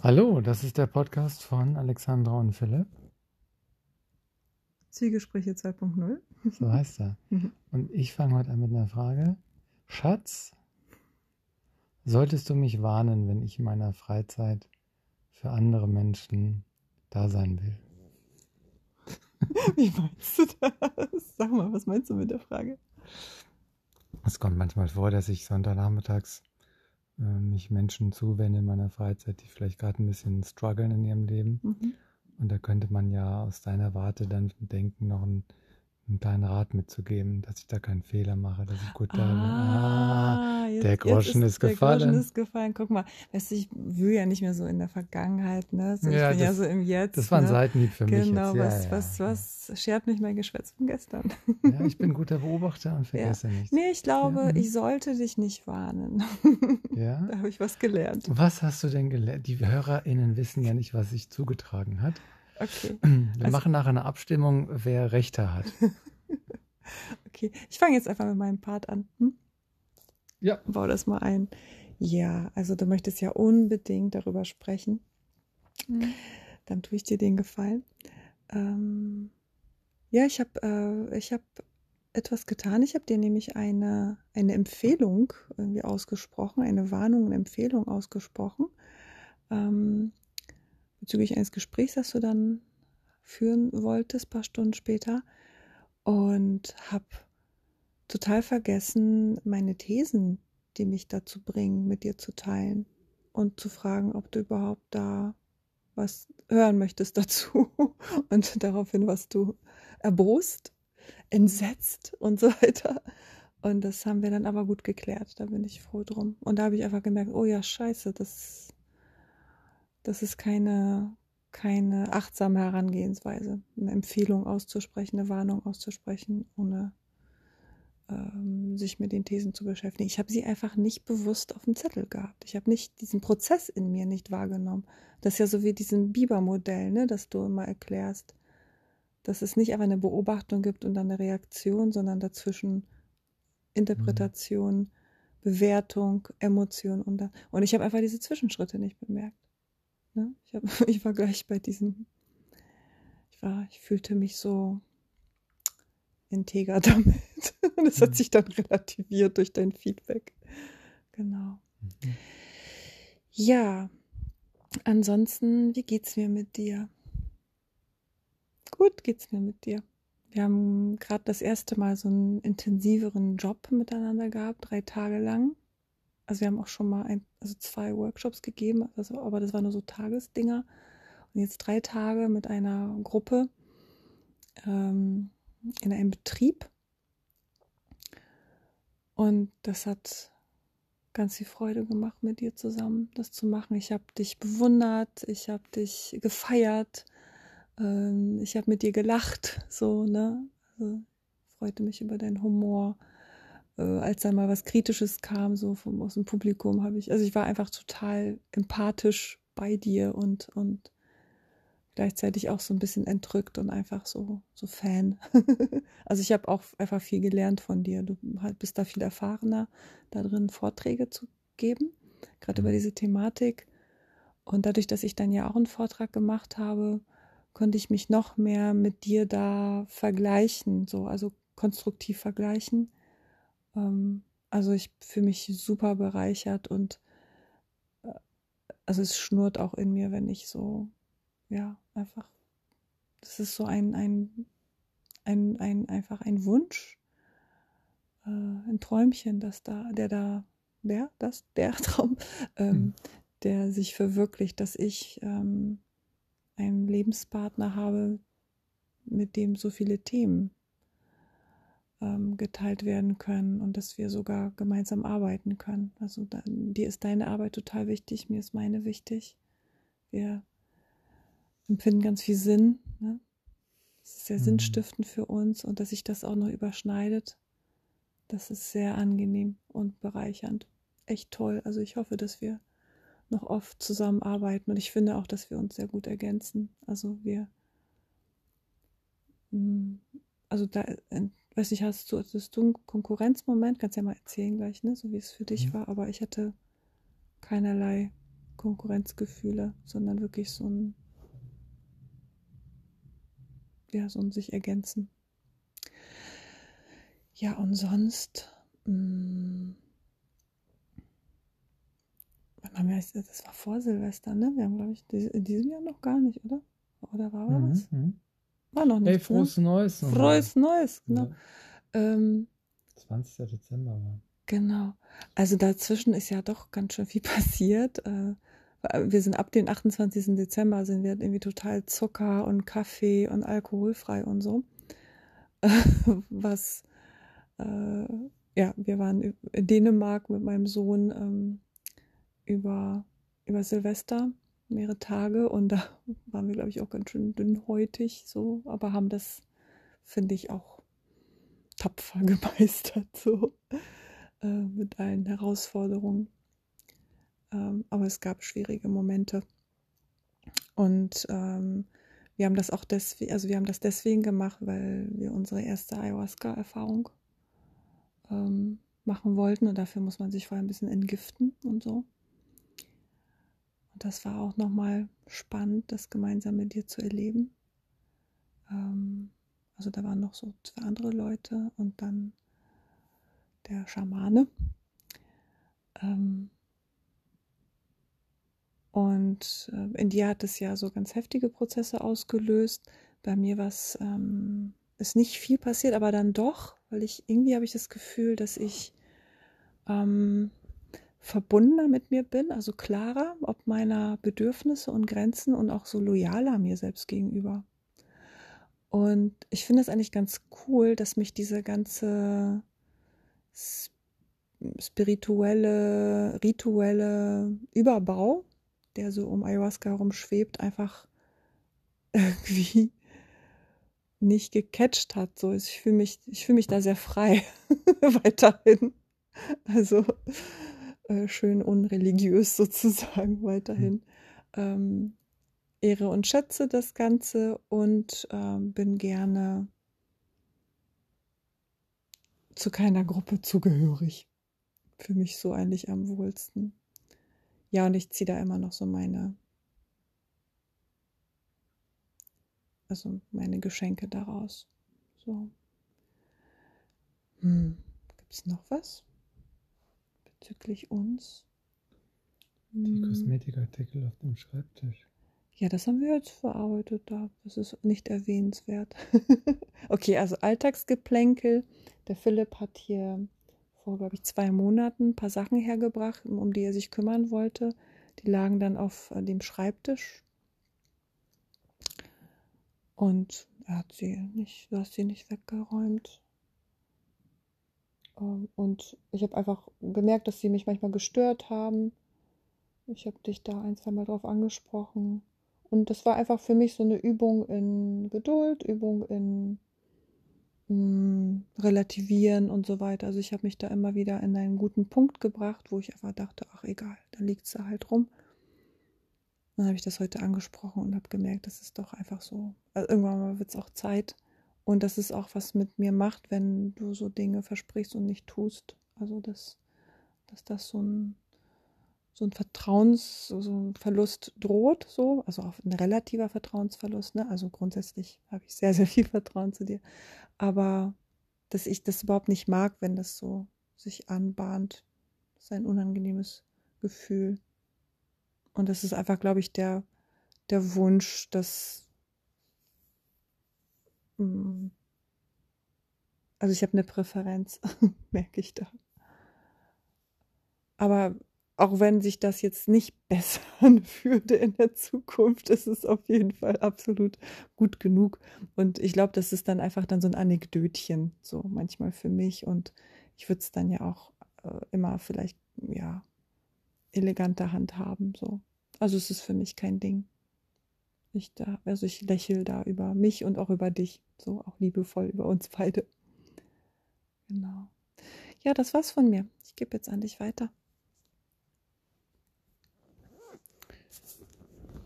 Hallo, das ist der Podcast von Alexandra und Philipp. Zwiegespräche 2.0. So heißt er. Mhm. Und ich fange heute an mit einer Frage. Schatz, solltest du mich warnen, wenn ich in meiner Freizeit für andere Menschen da sein will? Wie meinst du das? Sag mal, was meinst du mit der Frage? Es kommt manchmal vor, dass ich Sonntagnachmittags äh, mich Menschen zuwende in meiner Freizeit, die vielleicht gerade ein bisschen strugglen in ihrem Leben. Mhm. Und da könnte man ja aus deiner Warte dann denken, noch einen, einen kleinen Rat mitzugeben, dass ich da keinen Fehler mache, dass ich gut da bin. Ah, jetzt- der Groschen ist Der gefallen. Groschen ist gefallen. Guck mal, weißt du, ich will ja nicht mehr so in der Vergangenheit, ne? So, ich Ja, bin ja das- so im Jetzt. Das war ein ne? Seitenhieb für mich Genau. Ja, was, ja, was, ja. was schert mich mein Geschwätz von gestern? Ja, ich bin guter Beobachter und vergesse nichts. Nee, ich glaube, Ja, mhm. ich sollte dich nicht warnen. Ja? da habe ich was gelernt. Was hast du denn gelernt? Die HörerInnen wissen ja nicht, was sich zugetragen hat. Okay, Wir Also- machen nachher eine Abstimmung, wer Rechte hat. okay. Ich fange jetzt einfach mit meinem Part an. Hm? Ja. Bau das mal ein. Ja, also du möchtest ja unbedingt darüber sprechen. Dann tue ich dir den Gefallen. Ähm, ja, ich habe äh, ich hab etwas getan. Ich habe dir nämlich eine, eine Empfehlung irgendwie ausgesprochen, eine Warnung und Empfehlung ausgesprochen. Ähm, bezüglich eines Gesprächs, das du dann führen wolltest, paar Stunden später. Und habe total vergessen, meine Thesen, die mich dazu bringen, mit dir zu teilen und zu fragen, ob du überhaupt da was hören möchtest dazu und daraufhin warst du erbost, entsetzt und so weiter. Und das haben wir dann aber gut geklärt, da bin ich froh drum. Und da habe ich einfach gemerkt, oh ja, scheiße, das, das ist keine, keine achtsame Herangehensweise, eine Empfehlung auszusprechen, eine Warnung auszusprechen, ohne ähm, sich mit den Thesen zu beschäftigen. Ich habe sie einfach nicht bewusst auf dem Zettel gehabt. Ich habe nicht diesen Prozess in mir nicht wahrgenommen. Das ist ja so wie diesem Biber-Modell, ne, das du immer erklärst, dass es nicht einfach eine Beobachtung gibt und dann eine Reaktion, sondern dazwischen Interpretation, Bewertung, Emotion und dann. Und ich habe einfach diese Zwischenschritte nicht bemerkt. Ne? Ich, hab, ich war gleich bei diesem. Ich war, ich fühlte mich so integer damit. Und es hat Mhm. sich dann relativiert durch dein Feedback. Genau. Mhm. Ja, ansonsten, wie geht's mir mit dir? Gut geht's mir mit dir. Wir haben gerade das erste Mal so einen intensiveren Job miteinander gehabt, drei Tage lang. Also wir haben auch schon mal ein, also zwei Workshops gegeben, also, aber das waren nur so Tagesdinger. Und jetzt drei Tage mit einer Gruppe ähm, in einem Betrieb. Und das hat ganz viel Freude gemacht, mit dir zusammen das zu machen. Ich habe dich bewundert, ich habe dich gefeiert, ähm, ich habe mit dir gelacht, so, ne? Also, freute mich über deinen Humor. Äh, als dann mal was Kritisches kam, so vom, aus dem Publikum, habe ich, also ich war einfach total empathisch bei dir und, und gleichzeitig auch so ein bisschen entrückt und einfach so, so Fan. also ich habe auch einfach viel gelernt von dir. Du halt bist da viel erfahrener, da drin Vorträge zu geben, gerade über diese Thematik. Und dadurch, dass ich dann ja auch einen Vortrag gemacht habe, konnte ich mich noch mehr mit dir da vergleichen, so, also konstruktiv vergleichen. Ähm, also ich fühle mich super bereichert und äh, also es schnurrt auch in mir, wenn ich so, ja, einfach, das ist so ein, ein, ein, ein einfach ein Wunsch, äh, ein Träumchen, das da, der da, der, das, der Traum, ähm, Mhm. der sich verwirklicht, dass ich ähm, einen Lebenspartner habe, mit dem so viele Themen ähm, geteilt werden können und dass wir sogar gemeinsam arbeiten können. Also da, dir ist deine Arbeit total wichtig, mir ist meine wichtig. Wir empfinden ganz viel Sinn. Ne? Es ist sehr Mhm. sinnstiftend für uns und dass sich das auch noch überschneidet, das ist sehr angenehm und bereichernd. Echt toll. Also ich hoffe, dass wir noch oft zusammenarbeiten und ich finde auch, dass wir uns sehr gut ergänzen. Also wir, mm, also da ent- weiß nicht, hast du, hattest du einen Konkurrenzmoment? Kannst ja mal erzählen gleich, ne? So wie es für dich mhm. war. Aber ich hatte keinerlei Konkurrenzgefühle, sondern wirklich so ein, ja, so ein sich ergänzen. Ja, und sonst, mh, hm, das war vor Silvester, ne? Wir haben, glaube ich, in diesem Jahr noch gar nicht, oder? Oder war mhm, was? Mhm. War noch nicht. Hey, frohes ne? Neues. Frohes Neues, genau. Ja. Ähm, 20. Dezember war. Genau. Also dazwischen ist ja doch ganz schön viel passiert. Äh, wir sind ab dem 28. Dezember sind wir irgendwie total Zucker und Kaffee und alkoholfrei und so. Was, äh, ja, wir waren in Dänemark mit meinem Sohn ähm, über, über Silvester mehrere Tage und da waren wir, glaube ich, auch ganz schön dünnhäutig so, aber haben das, finde ich, auch tapfer gemeistert, so äh, mit allen Herausforderungen. Ähm, aber es gab schwierige Momente. Und ähm, wir haben das auch deswegen, also wir haben das deswegen gemacht, weil wir unsere erste Ayahuasca-Erfahrung ähm, machen wollten und dafür muss man sich vorher ein bisschen entgiften und so. Und das war auch nochmal spannend, das gemeinsam mit dir zu erleben. Ähm, also da waren noch so zwei andere Leute und dann der Schamane. Ähm, und äh, in dir hat es ja so ganz heftige Prozesse ausgelöst. Bei mir was ähm, ist nicht viel passiert, aber dann doch, weil ich irgendwie habe ich das Gefühl, dass ich ähm, verbundener mit mir bin, also klarer, ob meiner Bedürfnisse und Grenzen und auch so loyaler mir selbst gegenüber. Und ich finde es eigentlich ganz cool, dass mich dieser ganze spirituelle, rituelle Überbau, der so um Ayahuasca herum schwebt, einfach irgendwie nicht gecatcht hat. So, ich fühle mich, ich fühle mich da sehr frei weiterhin. Also äh, schön unreligiös sozusagen weiterhin. Mhm. Ähm, ehre und schätze das Ganze und äh, bin gerne zu keiner Gruppe zugehörig. Für mich so eigentlich am wohlsten. Ja, und ich ziehe da immer noch so meine, also meine Geschenke daraus. So. Hm. Gibt es noch was? Bezüglich uns. Die hm. Kosmetikartikel auf dem Schreibtisch. Ja, das haben wir jetzt verarbeitet da. Das ist nicht erwähnenswert. okay, also Alltagsgeplänkel. Der Philipp hat hier vor, glaube ich, zwei Monaten ein paar Sachen hergebracht, um die er sich kümmern wollte. Die lagen dann auf äh, dem Schreibtisch. Und er hat sie nicht, du hast sie nicht weggeräumt. Ähm, und ich habe einfach gemerkt, dass sie mich manchmal gestört haben. Ich habe dich da ein, zwei Mal drauf angesprochen. Und das war einfach für mich so eine Übung in Geduld, Übung in mh, mm, Relativieren und so weiter. Also ich habe mich da immer wieder in einen guten Punkt gebracht, wo ich einfach dachte, ach egal, dann liegt es da halt rum. Dann habe ich das heute angesprochen und habe gemerkt, das ist doch einfach so. Also irgendwann wird es auch Zeit, und das ist auch was mit mir macht, wenn du so Dinge versprichst und nicht tust. Also dass, dass das so ein, so ein Vertrauens, so droht, so, also auch ein relativer Vertrauensverlust, ne? Also grundsätzlich habe ich sehr, sehr viel Vertrauen zu dir. Aber dass ich das überhaupt nicht mag, wenn das so sich anbahnt. Das ist ein unangenehmes Gefühl. Und das ist einfach, glaube ich, der, der Wunsch, dass. Also ich habe eine Präferenz, merke ich da. Aber auch wenn sich das jetzt nicht besser anfühlte in der Zukunft, ist es auf jeden Fall absolut gut genug. Und ich glaube, das ist dann einfach dann so ein Anekdötchen, so manchmal für mich. Und ich würde es dann ja auch äh, immer vielleicht, ja, eleganter handhaben, so. Also es ist für mich kein Ding. Ich da, also ich lächle da über mich und auch über dich. So auch liebevoll über uns beide. Genau. Ja, das war's von mir. Ich gebe jetzt an dich weiter.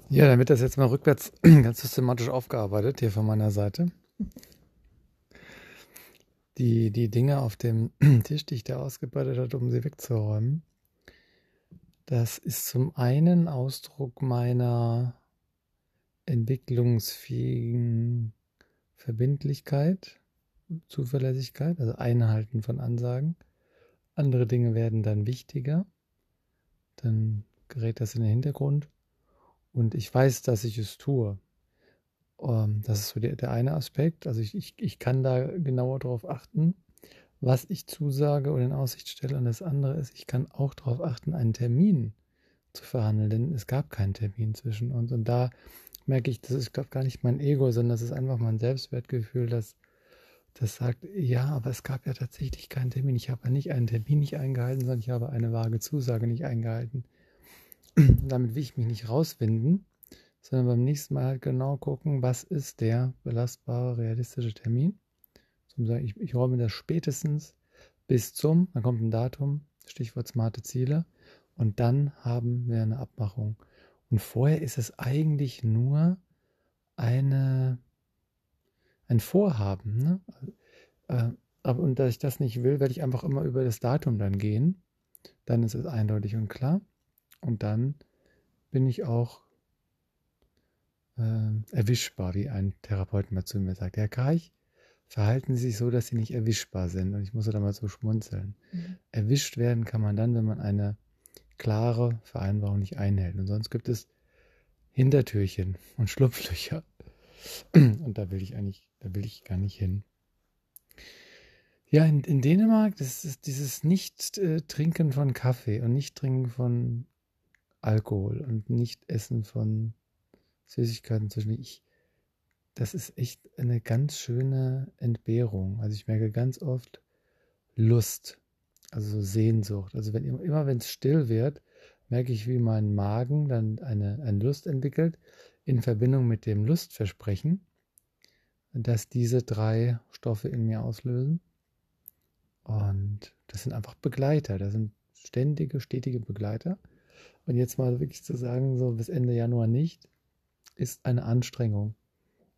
Ja, wird das jetzt mal rückwärts ganz systematisch aufgearbeitet hier von meiner Seite. die, die Dinge auf dem Tisch, die ich da ausgebreitet habe, um sie wegzuräumen, das ist zum einen Ausdruck meiner entwicklungsfähigen Verbindlichkeit, Zuverlässigkeit, also Einhalten von Ansagen. Andere Dinge werden dann wichtiger. Dann gerät das in den Hintergrund. Und ich weiß, dass ich es tue. Ähm, das ist so der, der eine Aspekt. Also ich, ich, ich kann da genauer darauf achten, was ich zusage oder in Aussicht stelle. Und das andere ist, ich kann auch darauf achten, einen Termin zu verhandeln, denn es gab keinen Termin zwischen uns. Und da merke ich, das ist, glaube gar nicht mein Ego, sondern das ist einfach mein Selbstwertgefühl, das, das sagt, ja, aber es gab ja tatsächlich keinen Termin. Ich habe ja nicht einen Termin nicht eingehalten, sondern ich habe eine vage Zusage nicht eingehalten. Damit will ich mich nicht rauswinden, sondern beim nächsten Mal halt genau gucken, was ist der belastbare, realistische Termin. Zum sagen, ich, ich räume das spätestens bis zum, dann kommt ein Datum, Stichwort smarte Ziele, und dann haben wir eine Abmachung. Und vorher ist es eigentlich nur eine, ein Vorhaben. Ne? Äh, aber und da ich das nicht will, werde ich einfach immer über das Datum dann gehen. Dann ist es eindeutig und klar. Und dann bin ich auch äh, erwischbar, wie ein Therapeut mal zu mir sagt. Herr Karch, verhalten Sie sich so, dass Sie nicht erwischbar sind. Und ich muss da mal so schmunzeln. Mhm. Erwischt werden kann man dann, wenn man eine klare Vereinbarung nicht einhält. Und sonst gibt es Hintertürchen und Schlupflöcher. Und da will ich eigentlich, da will ich gar nicht hin. Ja, in, in Dänemark, das ist dieses Nicht-Trinken äh, von Kaffee und Nicht-Trinken von Alkohol und Nicht-Essen von Süßigkeiten zwischen ich. Das ist echt eine ganz schöne Entbehrung. Also ich merke ganz oft Lust also Sehnsucht. Also wenn immer wenn es still wird, merke ich, wie mein Magen dann eine, eine Lust entwickelt in Verbindung mit dem Lustversprechen, dass diese drei Stoffe in mir auslösen. Und das sind einfach Begleiter, das sind ständige, stetige Begleiter. Und jetzt mal wirklich zu sagen, so bis Ende Januar nicht, ist eine Anstrengung.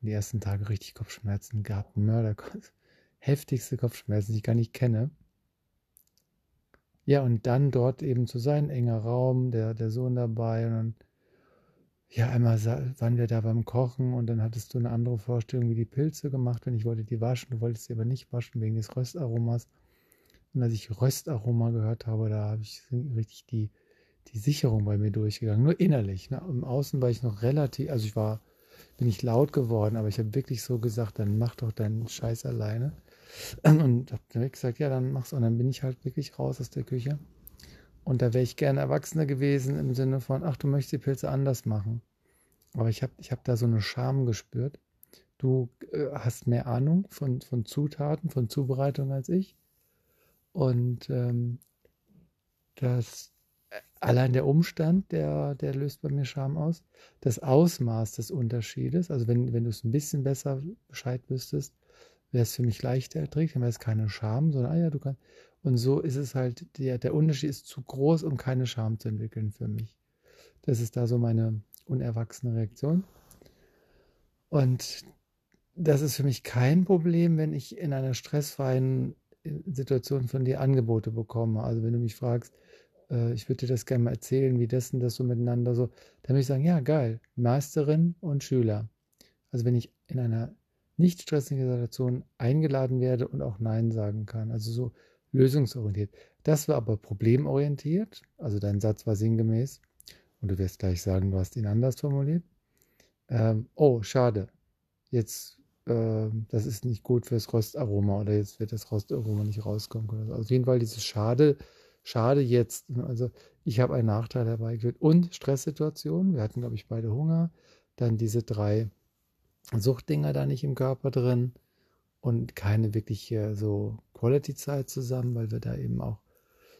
Die ersten Tage richtig Kopfschmerzen gehabt, Mörder, heftigste Kopfschmerzen, die ich gar nicht kenne. Ja, und dann dort eben zu sein, enger Raum, der, der Sohn dabei und dann, ja, einmal waren wir da beim Kochen und dann hattest du eine andere Vorstellung, wie die Pilze gemacht werden. Ich wollte die waschen, du wolltest sie aber nicht waschen wegen des Röstaromas. Und als ich Röstaroma gehört habe, da habe ich richtig die, die Sicherung bei mir durchgegangen. Nur innerlich. Ne? Im Außen war ich noch relativ, also ich war, bin ich laut geworden, aber ich habe wirklich so gesagt, dann mach doch deinen Scheiß alleine. Und habe direkt gesagt, ja, dann mach's. Und dann bin ich halt wirklich raus aus der Küche. Und da wäre ich gerne Erwachsener gewesen im Sinne von, ach, du möchtest die Pilze anders machen. Aber ich habe ich hab da so eine Scham gespürt. Du äh, hast mehr Ahnung von, von Zutaten, von Zubereitung als ich. Und ähm, das, äh, allein der Umstand, der, der löst bei mir Scham aus. Das Ausmaß des Unterschiedes, also wenn, wenn du es ein bisschen besser Bescheid wüsstest, wäre es für mich leichter erträglich, dann wäre es keine Scham, sondern, ah ja, du kannst. Und so ist es halt, der, der Unterschied ist zu groß, um keine Scham zu entwickeln für mich. Das ist da so meine unerwachsene Reaktion. Und das ist für mich kein Problem, wenn ich in einer stressfreien äh, Situation von dir Angebote bekomme. Also wenn du mich fragst, äh, ich würde dir das gerne mal erzählen, wie das und das so miteinander so, dann würde ich sagen, ja, geil, Meisterin und Schüler. Also wenn ich in einer nicht stressige Situation eingeladen werde und auch Nein sagen kann. Also so lösungsorientiert. Das war aber problemorientiert. Also dein Satz war sinngemäß. Und du wirst gleich sagen, du hast ihn anders formuliert. Ähm, oh, schade. Jetzt, äh, das ist nicht gut fürs Röstaroma oder jetzt wird das Röstaroma nicht rauskommen. Also auf jeden Fall dieses Schade, schade jetzt. Also ich habe einen Nachteil herbeigeführt. Und Stresssituationen. Wir hatten, glaube ich, beide Hunger. Dann diese drei Suchtdinger da nicht im Körper drin und keine wirkliche so Quality-Zeit zusammen, weil wir da eben auch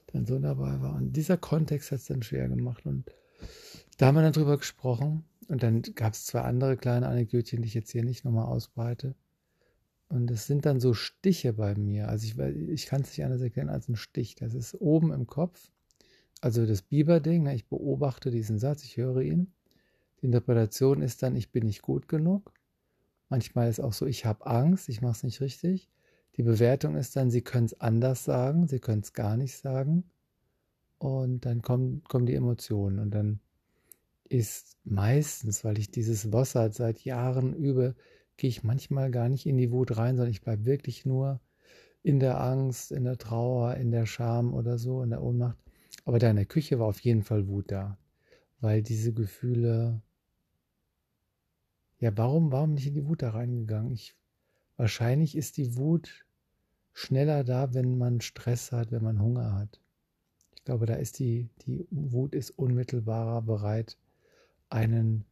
dann so dabei waren. Und dieser Kontext hat es dann schwer gemacht und da haben wir dann drüber gesprochen und dann gab es zwei andere kleine Anekdötchen, die ich jetzt hier nicht nochmal ausbreite. Und es sind dann so Stiche bei mir. Also ich, ich kann es nicht anders erkennen als ein Stich. Das ist oben im Kopf. Also das Biber-Ding, ne? ich beobachte diesen Satz, ich höre ihn. Die Interpretation ist dann, ich bin nicht gut genug. Manchmal ist auch so, ich habe Angst, ich mache es nicht richtig. Die Bewertung ist dann, sie können es anders sagen, sie können es gar nicht sagen. Und dann kommen, kommen die Emotionen. Und dann ist meistens, weil ich dieses Wasser seit Jahren übe, gehe ich manchmal gar nicht in die Wut rein, sondern ich bleibe wirklich nur in der Angst, in der Trauer, in der Scham oder so, in der Ohnmacht. Aber da in der Küche war auf jeden Fall Wut da, weil diese Gefühle, ja, warum, warum nicht in die Wut da reingegangen? Ich, wahrscheinlich ist die Wut schneller da, wenn man Stress hat, wenn man Hunger hat. Ich glaube, da ist die, die Wut ist unmittelbarer bereit, einen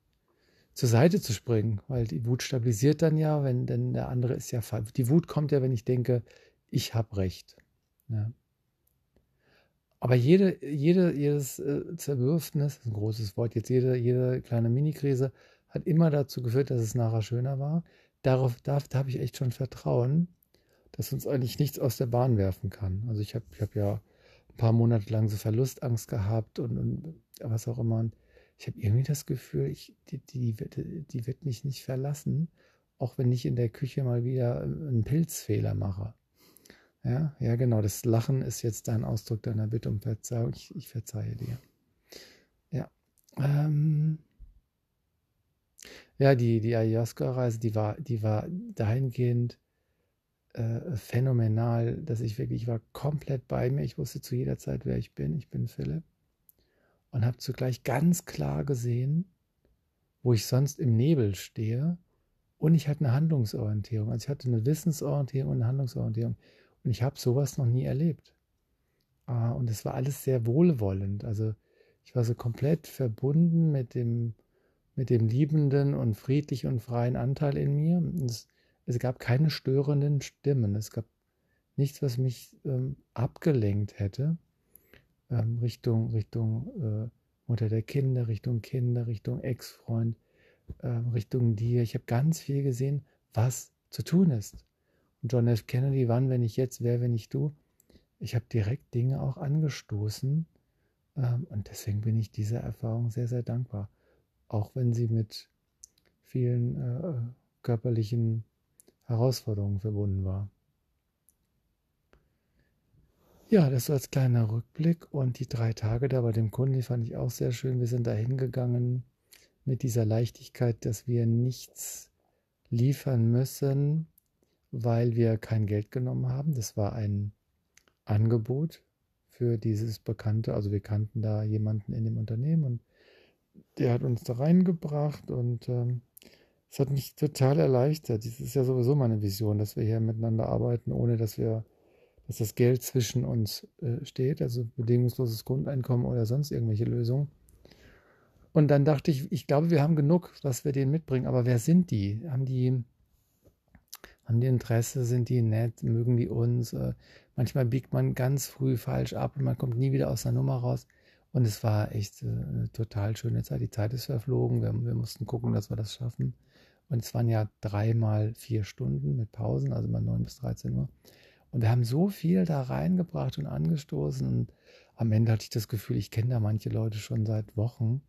zur Seite zu springen, weil die Wut stabilisiert dann ja, wenn denn der andere ist ja die Wut kommt ja, wenn ich denke, ich habe recht. Ja. Aber jede, jede, jedes äh, Zerwürfnis, ein großes Wort, jetzt jede, jede kleine Mini-Krise hat immer dazu geführt, dass es nachher schöner war. Darauf darf, da habe ich echt schon Vertrauen, dass uns eigentlich nichts aus der Bahn werfen kann. Also ich habe ich hab ja ein paar Monate lang so Verlustangst gehabt und, und was auch immer. Und ich habe irgendwie das Gefühl, ich, die, die, die, die wird mich nicht verlassen, auch wenn ich in der Küche mal wieder einen Pilzfehler mache. Ja, ja, genau. Das Lachen ist jetzt dein Ausdruck deiner Bitte um Verzeihung. Ich, ich verzeihe dir. Ja. Ähm, ja, die, die Ayahuasca-Reise, die war, die war dahingehend äh, phänomenal, dass ich wirklich, ich war komplett bei mir. Ich wusste zu jeder Zeit, wer ich bin. Ich bin Philipp. Und habe zugleich ganz klar gesehen, wo ich sonst im Nebel stehe. Und ich hatte eine Handlungsorientierung. Also ich hatte eine Wissensorientierung und eine Handlungsorientierung. Und ich habe sowas noch nie erlebt. Ah, und es war alles sehr wohlwollend. Also ich war so komplett verbunden mit dem, mit dem liebenden und friedlich und freien Anteil in mir. Es, es, gab keine störenden Stimmen. Es gab nichts, was mich ähm, abgelenkt hätte. Ähm, Richtung, Richtung äh, Mutter der Kinder, Richtung Kinder, Richtung Ex-Freund, äh, Richtung dir. Ich habe ganz viel gesehen, was zu tun ist. Und John F. Kennedy, wann, wenn ich jetzt, wer, wenn ich du? Ich habe direkt Dinge auch angestoßen. Ähm, und deswegen bin ich dieser Erfahrung sehr, sehr dankbar. Auch wenn sie mit vielen äh, körperlichen Herausforderungen verbunden war. Ja, das so als kleiner Rückblick. Und die drei Tage da bei dem Kunden, die fand ich auch sehr schön. Wir sind da hingegangen mit dieser Leichtigkeit, dass wir nichts liefern müssen, weil wir kein Geld genommen haben. Das war ein Angebot für dieses Bekannte. Also wir kannten da jemanden in dem Unternehmen und der hat uns da reingebracht und ähm, es hat mich total erleichtert. Das ist ja sowieso meine Vision, dass wir hier miteinander arbeiten, ohne dass wir, dass das Geld zwischen uns äh, steht, also bedingungsloses Grundeinkommen oder sonst irgendwelche Lösungen. Und dann dachte ich, ich glaube, wir haben genug, was wir denen mitbringen. Aber wer sind die? Haben die haben die Interesse, sind die nett, mögen die uns. Äh, manchmal biegt man ganz früh falsch ab und man kommt nie wieder aus der Nummer raus. Und es war echt äh, eine total schöne Zeit. Die Zeit ist verflogen. Wir, wir mussten gucken, dass wir das schaffen. Und es waren ja dreimal vier Stunden mit Pausen, also mal 9 bis 13 Uhr. Und wir haben so viel da reingebracht und angestoßen. Und am Ende hatte ich das Gefühl, ich kenne da manche Leute schon seit Wochen.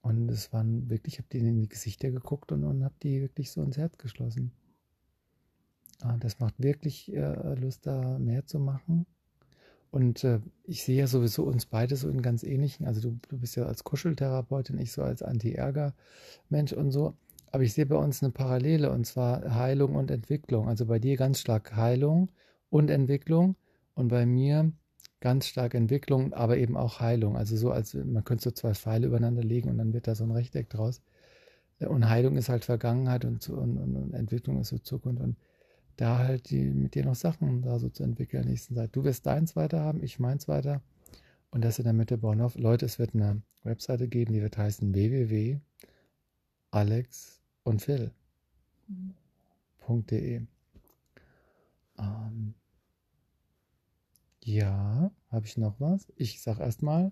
Und es waren wirklich, ich habe denen in die Gesichter geguckt und, und habe die wirklich so ins Herz geschlossen. Ah, das macht wirklich äh, Lust, da mehr zu machen. Und äh, ich sehe ja sowieso uns beide so in ganz ähnlichen, also du, du bist ja als Kuscheltherapeutin, ich so als Anti-Ärger-Mensch und so. Aber ich sehe bei uns eine Parallele und zwar Heilung und Entwicklung. Also bei dir ganz stark Heilung und Entwicklung und bei mir ganz stark Entwicklung, aber eben auch Heilung. Also so als man könnte so zwei Pfeile übereinander legen und dann wird da so ein Rechteck draus. Und Heilung ist halt Vergangenheit und, und, und Entwicklung ist so Zukunft. Und da halt die, mit dir noch Sachen da so zu entwickeln in der nächsten Zeit. Du wirst deins weiter haben, ich meins weiter. Und das in der Mitte bauen auf. Leute, es wird eine Webseite geben, die wird heißen www.alex und Phil.de. Ähm, ja, habe ich noch was? Ich sag erstmal,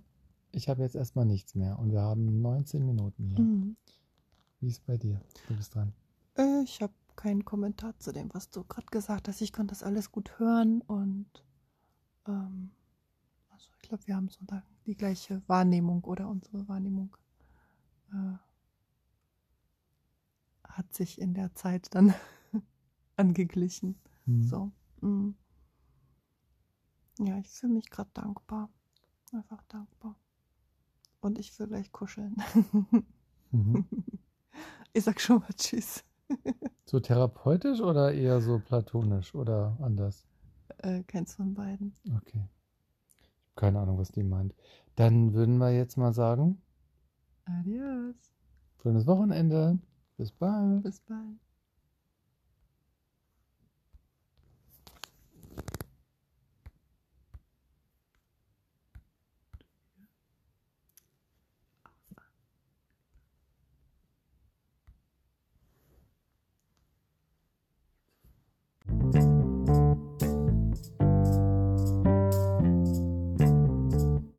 ich habe jetzt erstmal nichts mehr und wir haben 19 Minuten hier. Mhm. Wie ist bei dir? Du bist dran. Äh, ich habe keinen Kommentar zu dem, was du gerade gesagt hast. Ich konnte das alles gut hören und ähm, also ich glaube, wir haben so die gleiche Wahrnehmung oder unsere Wahrnehmung äh, hat sich in der Zeit dann angeglichen. Mhm. So, Mm. Ja, ich fühle mich gerade dankbar. Einfach dankbar. Und ich will gleich kuscheln. Mhm. Ich sag schon mal Tschüss. So therapeutisch oder eher so platonisch oder anders? Äh, keins von beiden. Okay. Keine Ahnung, was die meint. Dann würden wir jetzt mal sagen. Adios. Schönes Wochenende. Bis bald. Bis bald.